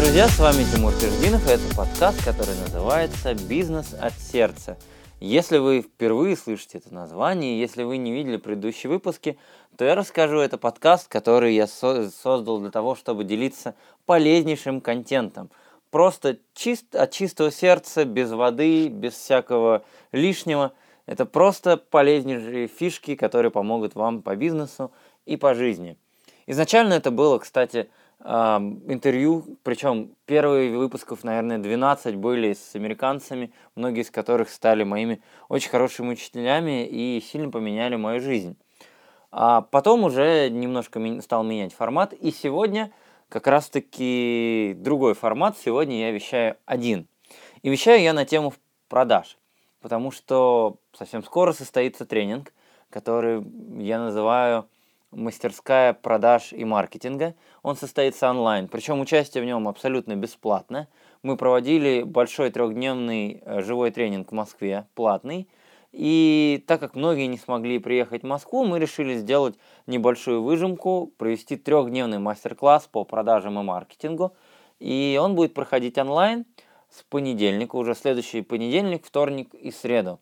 Друзья, с вами Тимур Твердинов, и это подкаст, который называется «Бизнес от сердца». Если вы впервые слышите это название, если вы не видели предыдущие выпуски, то я расскажу, это подкаст, который я со- создал для того, чтобы делиться полезнейшим контентом. Просто чист, от чистого сердца, без воды, без всякого лишнего. Это просто полезнейшие фишки, которые помогут вам по бизнесу и по жизни. Изначально это было, кстати, интервью, причем первые выпусков, наверное, 12 были с американцами, многие из которых стали моими очень хорошими учителями и сильно поменяли мою жизнь. А потом уже немножко стал менять формат, и сегодня как раз-таки другой формат. Сегодня я вещаю один. И вещаю я на тему продаж, потому что совсем скоро состоится тренинг, который я называю мастерская продаж и маркетинга. Он состоится онлайн, причем участие в нем абсолютно бесплатно. Мы проводили большой трехдневный э, живой тренинг в Москве, платный. И так как многие не смогли приехать в Москву, мы решили сделать небольшую выжимку, провести трехдневный мастер-класс по продажам и маркетингу. И он будет проходить онлайн с понедельника, уже следующий понедельник, вторник и среду.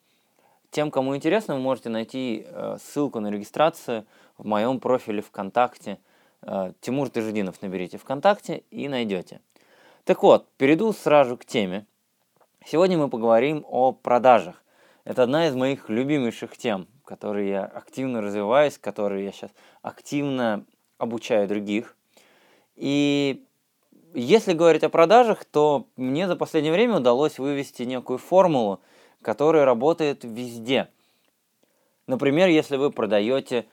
Тем, кому интересно, вы можете найти э, ссылку на регистрацию в моем профиле ВКонтакте. Э, Тимур Тыжединов наберите ВКонтакте и найдете. Так вот, перейду сразу к теме. Сегодня мы поговорим о продажах. Это одна из моих любимейших тем, которые я активно развиваюсь, которые я сейчас активно обучаю других. И если говорить о продажах, то мне за последнее время удалось вывести некую формулу, который работает везде. Например, если вы продаете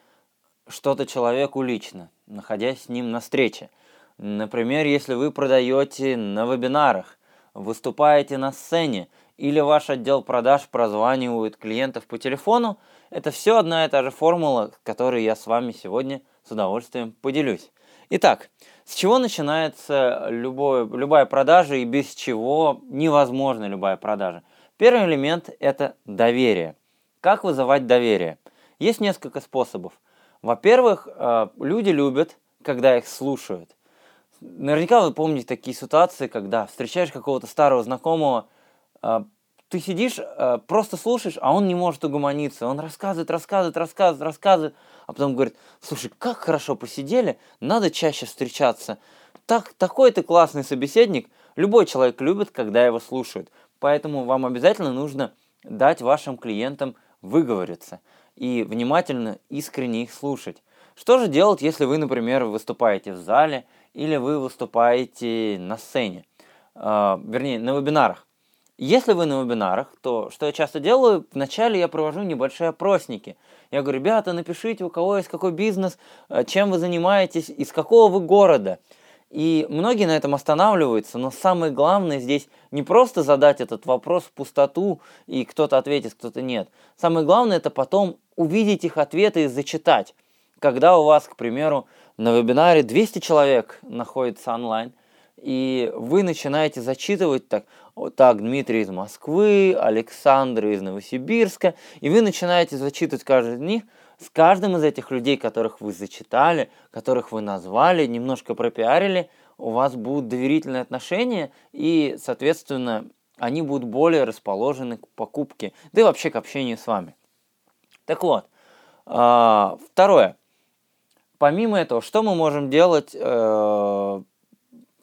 что-то человеку лично, находясь с ним на встрече. Например, если вы продаете на вебинарах, выступаете на сцене, или ваш отдел продаж прозванивает клиентов по телефону, это все одна и та же формула, которой я с вами сегодня с удовольствием поделюсь. Итак, с чего начинается любое, любая продажа и без чего невозможна любая продажа? Первый элемент – это доверие. Как вызывать доверие? Есть несколько способов. Во-первых, э, люди любят, когда их слушают. Наверняка вы помните такие ситуации, когда встречаешь какого-то старого знакомого, э, ты сидишь, э, просто слушаешь, а он не может угомониться. Он рассказывает, рассказывает, рассказывает, рассказывает, а потом говорит, слушай, как хорошо посидели, надо чаще встречаться. Так, такой ты классный собеседник. Любой человек любит, когда его слушают. Поэтому вам обязательно нужно дать вашим клиентам выговориться и внимательно, искренне их слушать. Что же делать, если вы, например, выступаете в зале или вы выступаете на сцене, э, вернее, на вебинарах? Если вы на вебинарах, то что я часто делаю, вначале я провожу небольшие опросники. Я говорю, ребята, напишите, у кого есть какой бизнес, а, чем вы занимаетесь, из какого вы города. И многие на этом останавливаются, но самое главное здесь не просто задать этот вопрос в пустоту, и кто-то ответит, кто-то нет. Самое главное это потом увидеть их ответы и зачитать. Когда у вас, к примеру, на вебинаре 200 человек находится онлайн, и вы начинаете зачитывать так, вот так, Дмитрий из Москвы, Александр из Новосибирска, и вы начинаете зачитывать каждый из них – с каждым из этих людей, которых вы зачитали, которых вы назвали, немножко пропиарили, у вас будут доверительные отношения, и, соответственно, они будут более расположены к покупке, да и вообще к общению с вами. Так вот, а, второе. Помимо этого, что мы можем делать э,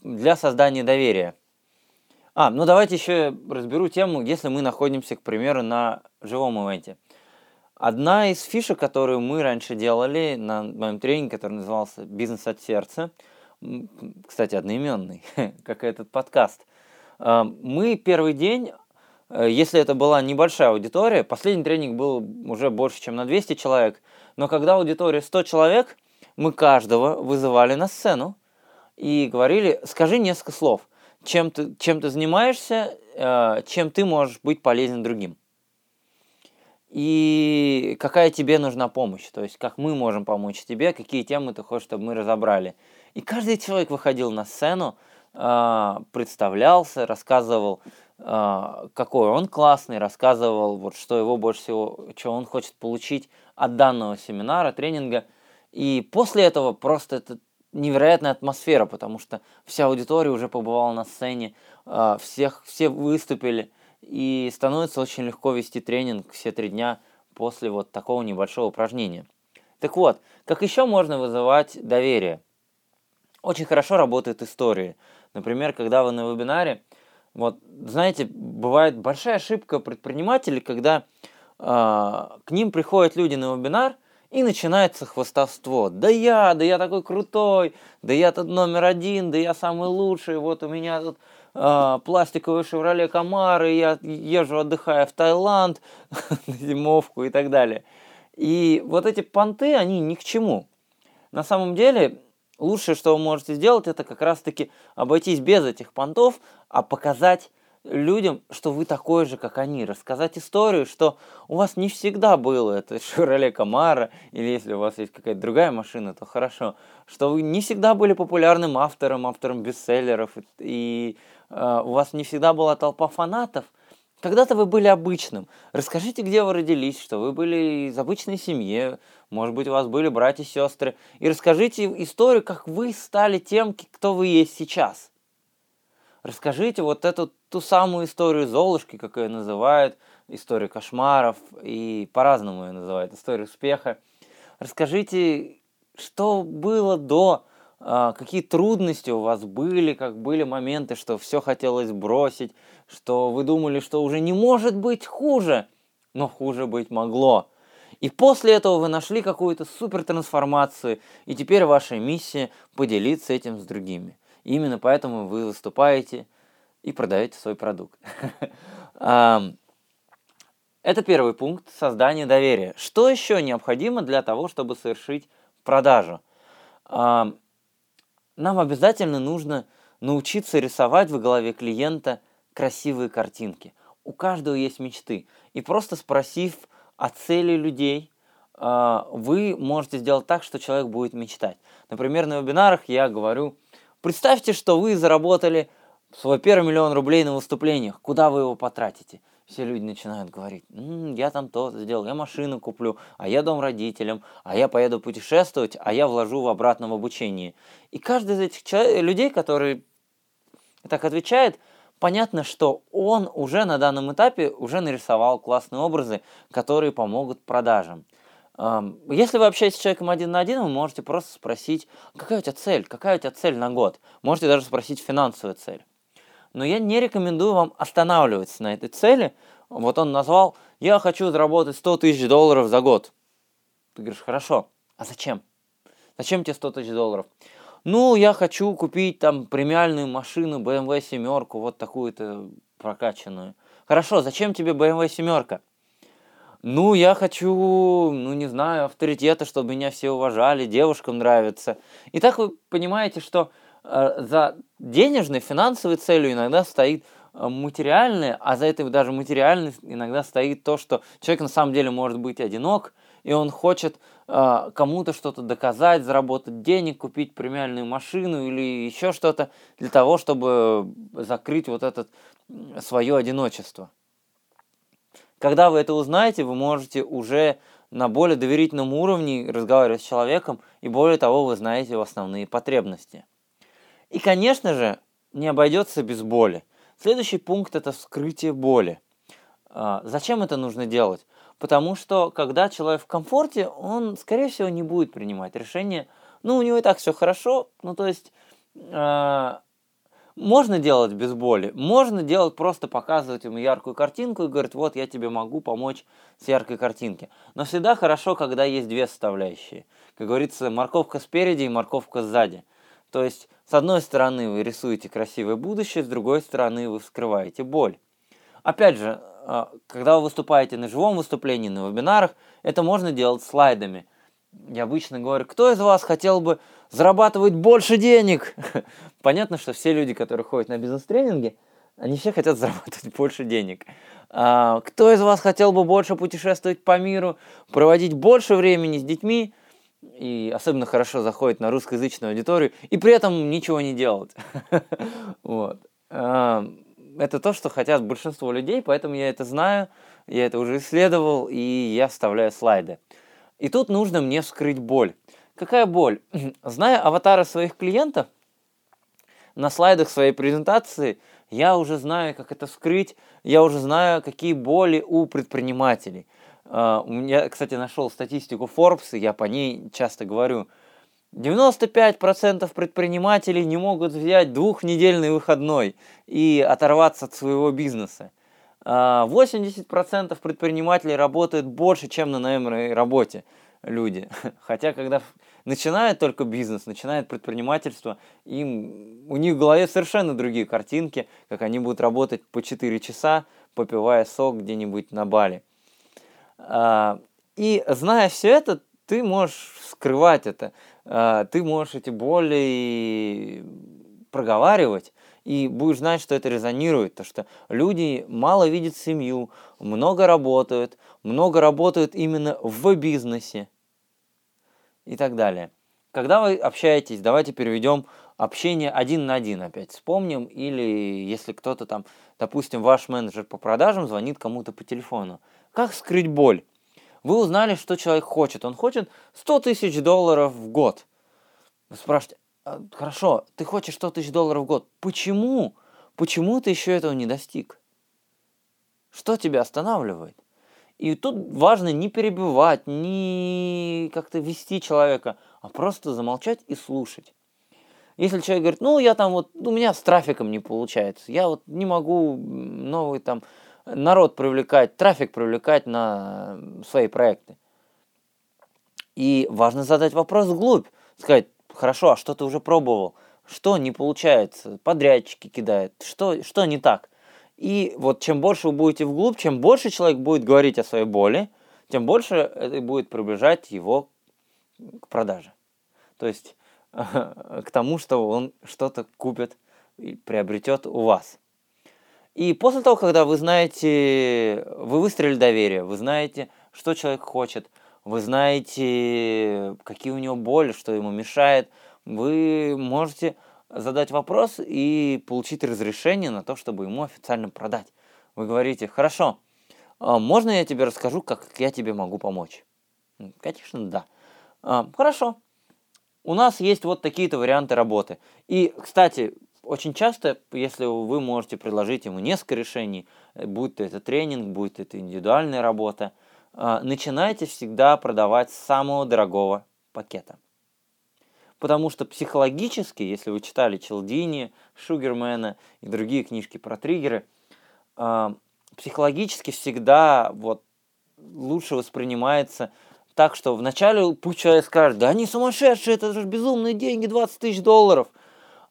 для создания доверия? А, ну давайте еще разберу тему, если мы находимся, к примеру, на живом ивенте. Одна из фишек, которую мы раньше делали на моем тренинге, который назывался «Бизнес от сердца», кстати, одноименный, как этот подкаст, а, мы первый день, э, если это была небольшая аудитория, последний тренинг был уже больше, чем на 200 человек, но когда аудитория 100 человек, мы каждого вызывали на сцену и говорили, скажи несколько слов, чем ты, чем ты занимаешься, э, чем ты можешь быть полезен другим и какая тебе нужна помощь, то есть как мы можем помочь тебе, какие темы ты хочешь, чтобы мы разобрали. И каждый человек выходил на сцену, а, представлялся, рассказывал, а, какой он классный, рассказывал, вот, что его больше всего, что он хочет получить от данного семинара, тренинга. И после этого просто это невероятная атмосфера, потому что вся аудитория уже побывала на сцене, а, всех, все выступили, и становится очень легко вести тренинг все три дня после вот такого небольшого упражнения. Так вот, как еще можно вызывать доверие? Очень хорошо работают истории. Например, когда вы на вебинаре, вот, знаете, бывает большая ошибка предпринимателей, когда э, к ним приходят люди на вебинар, и начинается хвастовство. Да я, да я такой крутой, да я тут номер один, да я самый лучший, вот у меня тут э, пластиковый Шевроле Камары, я езжу, отдыхаю в Таиланд на зимовку и так далее. И вот эти понты, они ни к чему. На самом деле, лучшее, что вы можете сделать, это как раз-таки обойтись без этих понтов, а показать людям, что вы такой же, как они, рассказать историю, что у вас не всегда было это Chevrolet Camaro, или если у вас есть какая-то другая машина, то хорошо, что вы не всегда были популярным автором, автором бестселлеров, и у вас не всегда была толпа фанатов, когда-то вы были обычным. Расскажите, где вы родились, что вы были из обычной семьи, может быть, у вас были братья и сестры, и расскажите историю, как вы стали тем, кто вы есть сейчас. Расскажите вот эту ту самую историю Золушки, как ее называют, историю кошмаров, и по-разному ее называют, историю успеха. Расскажите, что было до, какие трудности у вас были, как были моменты, что все хотелось бросить, что вы думали, что уже не может быть хуже, но хуже быть могло. И после этого вы нашли какую-то супер трансформацию, и теперь ваша миссия поделиться этим с другими. И именно поэтому вы выступаете и продаете свой продукт. Это первый пункт создания доверия. Что еще необходимо для того, чтобы совершить продажу? Нам обязательно нужно научиться рисовать в голове клиента красивые картинки. У каждого есть мечты. И просто спросив о цели людей, вы можете сделать так, что человек будет мечтать. Например, на вебинарах я говорю, Представьте, что вы заработали свой первый миллион рублей на выступлениях. Куда вы его потратите? Все люди начинают говорить, М, я там то сделал, я машину куплю, а я дом родителям, а я поеду путешествовать, а я вложу в обратном обучении. И каждый из этих людей, который так отвечает, понятно, что он уже на данном этапе уже нарисовал классные образы, которые помогут продажам. Если вы общаетесь с человеком один на один, вы можете просто спросить, какая у тебя цель, какая у тебя цель на год. Можете даже спросить финансовую цель. Но я не рекомендую вам останавливаться на этой цели. Вот он назвал, я хочу заработать 100 тысяч долларов за год. Ты говоришь, хорошо, а зачем? Зачем тебе 100 тысяч долларов? Ну, я хочу купить там премиальную машину BMW семерку, вот такую-то прокачанную. Хорошо, зачем тебе BMW семерка? ну, я хочу, ну, не знаю, авторитета, чтобы меня все уважали, девушкам нравится. И так вы понимаете, что за денежной, финансовой целью иногда стоит э, материальное, а за этой даже материальной иногда стоит то, что человек на самом деле может быть одинок, и он хочет э, кому-то что-то доказать, заработать денег, купить премиальную машину или еще что-то для того, чтобы закрыть вот это свое одиночество. Когда вы это узнаете, вы можете уже на более доверительном уровне разговаривать с человеком, и более того, вы знаете его основные потребности. И, конечно же, не обойдется без боли. Следующий пункт – это вскрытие боли. А, зачем это нужно делать? Потому что, когда человек в комфорте, он, скорее всего, не будет принимать решения. Ну, у него и так все хорошо. Ну, то есть, а, можно делать без боли, можно делать просто показывать ему яркую картинку и говорить, вот я тебе могу помочь с яркой картинки. Но всегда хорошо, когда есть две составляющие. Как говорится, морковка спереди и морковка сзади. То есть, с одной стороны вы рисуете красивое будущее, с другой стороны вы вскрываете боль. Опять же, а, когда вы выступаете на живом выступлении, на вебинарах, это можно делать слайдами. Я обычно говорю, кто из вас хотел бы зарабатывать больше денег? Понятно, что все люди, которые ходят на бизнес-тренинги, они все хотят зарабатывать больше денег. А, кто из вас хотел бы больше путешествовать по миру, проводить больше времени с детьми, и особенно хорошо заходит на русскоязычную аудиторию, и при этом ничего не делать. вот. А, это то, что хотят большинство людей, поэтому я это знаю, я это уже исследовал, и я вставляю слайды. И тут нужно мне вскрыть боль. Какая боль? Зная аватары своих клиентов, на слайдах своей презентации я уже знаю, как это скрыть, я уже знаю, какие боли у предпринимателей. А, я, кстати, нашел статистику Forbes, и я по ней часто говорю. 95% предпринимателей не могут взять двухнедельный выходной и оторваться от своего бизнеса. 80% а, предпринимателей работают больше, чем на наемной работе люди. Хотя, когда начинают только бизнес, начинают предпринимательство, им, у них в голове совершенно другие картинки, как они будут работать по 4 часа, попивая сок где-нибудь на Бали. А, и зная все это, ты можешь скрывать это, а, ты можешь эти боли проговаривать, и будешь знать, что это резонирует, то что люди мало видят семью, много работают, много работают именно в бизнесе и так далее. Когда вы общаетесь, давайте переведем общение один на один опять. Вспомним, или если кто-то там, допустим, ваш менеджер по продажам звонит кому-то по телефону. Как скрыть боль? Вы узнали, что человек хочет. Он хочет 100 тысяч долларов в год. Вы спрашиваете, «А, хорошо, ты хочешь 100 тысяч долларов в год. Почему? Почему ты еще этого не достиг? Что тебя останавливает? И тут важно не перебивать, не как-то вести человека, а просто замолчать и слушать. Если человек говорит, ну, я там вот, у меня с трафиком не получается, я вот не могу новый там народ привлекать, трафик привлекать на свои проекты. И важно задать вопрос вглубь, сказать, хорошо, а что ты уже пробовал? Что не получается? Подрядчики кидают. Что, что не так? И вот чем больше вы будете вглубь, чем больше человек будет говорить о своей боли, тем больше это будет приближать его к продаже. То есть к тому, что он что-то купит и приобретет у вас. И после того, когда вы знаете, вы выстроили доверие, вы знаете, что человек хочет, вы знаете, какие у него боли, что ему мешает, вы можете задать вопрос и получить разрешение на то, чтобы ему официально продать. Вы говорите, хорошо, а можно я тебе расскажу, как я тебе могу помочь? Конечно, да. А, хорошо. У нас есть вот такие-то варианты работы. И, кстати, очень часто, если вы можете предложить ему несколько решений, э, будь то это тренинг, будь то это индивидуальная работа, а, начинайте всегда продавать с самого дорогого пакета. Потому что психологически, если вы читали Челдини, Шугермена и другие книжки про триггеры, а, психологически всегда вот лучше воспринимается так, что вначале пусть человек скажет, да они сумасшедшие, это же безумные деньги, 20 тысяч долларов –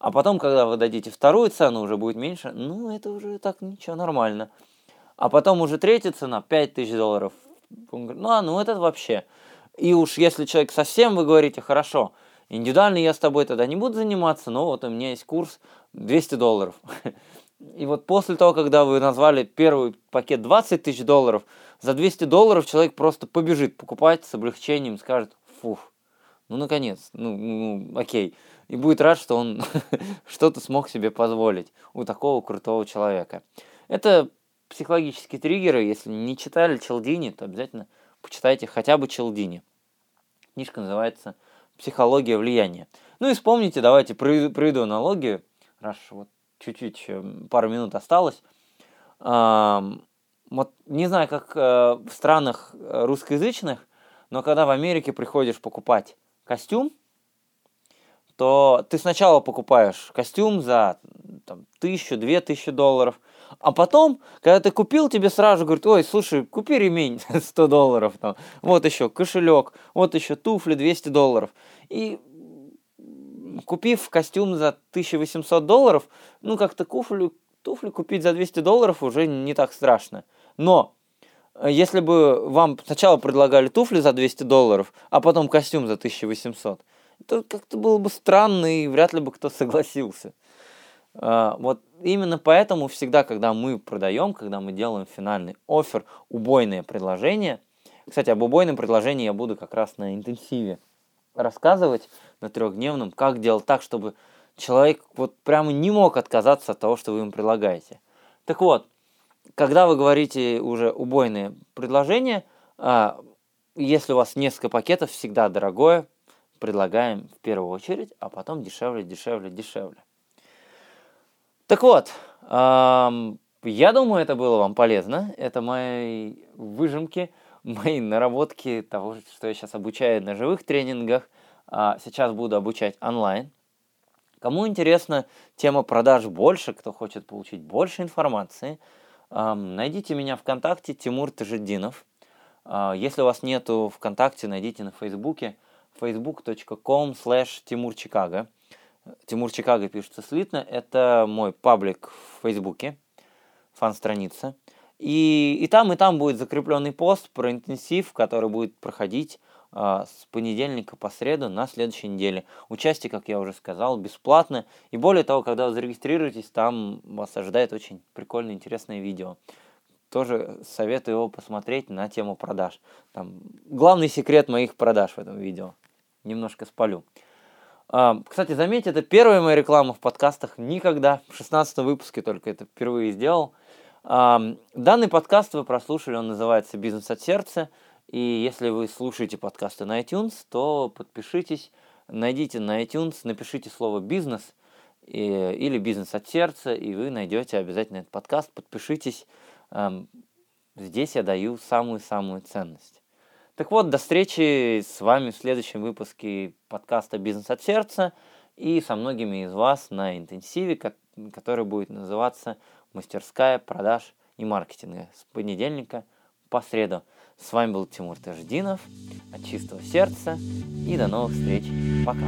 а потом, когда вы дадите вторую цену, уже будет меньше, ну, это уже так ничего, нормально. А потом уже третья цена, 5000 долларов. Ну, а, ну, это вообще. И уж если человек совсем, вы говорите, хорошо, индивидуально я с тобой тогда не буду заниматься, но вот у меня есть курс 200 долларов. И вот после того, когда вы назвали первый пакет 20 тысяч долларов, за 200 долларов человек просто побежит покупать с облегчением, скажет, фух, ну, наконец, ну, ну окей и будет рад, что он что-то смог себе позволить у такого крутого человека. Это психологические триггеры. Если не читали Челдини, то обязательно почитайте хотя бы Челдини. Книжка называется «Психология влияния». Ну и вспомните, давайте проведу аналогию, раз вот чуть-чуть пару минут осталось. Вот не знаю, как э, в странах э, русскоязычных, но когда в Америке приходишь покупать костюм, то ты сначала покупаешь костюм за там, тысячу, две тысячи долларов, а потом, когда ты купил, тебе сразу говорят, ой, слушай, купи ремень 100 долларов, там, вот еще кошелек, вот еще туфли 200 долларов. И купив костюм за 1800 долларов, ну как-то туфли, купить за 200 долларов уже не так страшно. Но если бы вам сначала предлагали туфли за 200 долларов, а потом костюм за 1800, это как-то было бы странно, и вряд ли бы кто согласился. А, вот именно поэтому всегда, когда мы продаем, когда мы делаем финальный офер, убойное предложение, кстати, об убойном предложении я буду как раз на интенсиве рассказывать на трехдневном, как делать так, чтобы человек вот прямо не мог отказаться от того, что вы ему предлагаете. Так вот, когда вы говорите уже убойное предложение, а, если у вас несколько пакетов, всегда дорогое, предлагаем в первую очередь, а потом дешевле, дешевле, дешевле. Так вот, я думаю, это было вам полезно. Это мои выжимки, мои наработки того, что я сейчас обучаю на живых тренингах. А сейчас буду обучать онлайн. Кому интересна тема продаж больше, кто хочет получить больше информации, найдите меня ВКонтакте Тимур Тажиддинов. А, если у вас нету ВКонтакте, найдите на Фейсбуке facebook.com slash Тимур Чикаго. Тимур Чикаго пишется слитно. Это мой паблик в Фейсбуке, фан-страница. И, и там, и там будет закрепленный пост про интенсив, который будет проходить с понедельника по среду на следующей неделе. Участие, как я уже сказал, бесплатно. И более того, когда вы зарегистрируетесь, там вас ожидает очень прикольное, интересное видео. Тоже советую его посмотреть на тему продаж. Там главный секрет моих продаж в этом видео. Немножко спалю. А, кстати, заметьте, это первая моя реклама в подкастах. Никогда. В 16 выпуске только это впервые сделал. А, данный подкаст вы прослушали, он называется «Бизнес от сердца». И если вы слушаете подкасты на iTunes, то подпишитесь, найдите на iTunes, напишите слово «бизнес» или «бизнес от сердца», и вы найдете обязательно этот подкаст, подпишитесь. Здесь я даю самую-самую ценность. Так вот, до встречи с вами в следующем выпуске подкаста «Бизнес от сердца» и со многими из вас на интенсиве, который будет называться «Мастерская продаж и маркетинга» с понедельника по среду. С вами был Тимур Таждинов от чистого сердца и до новых встреч. Пока.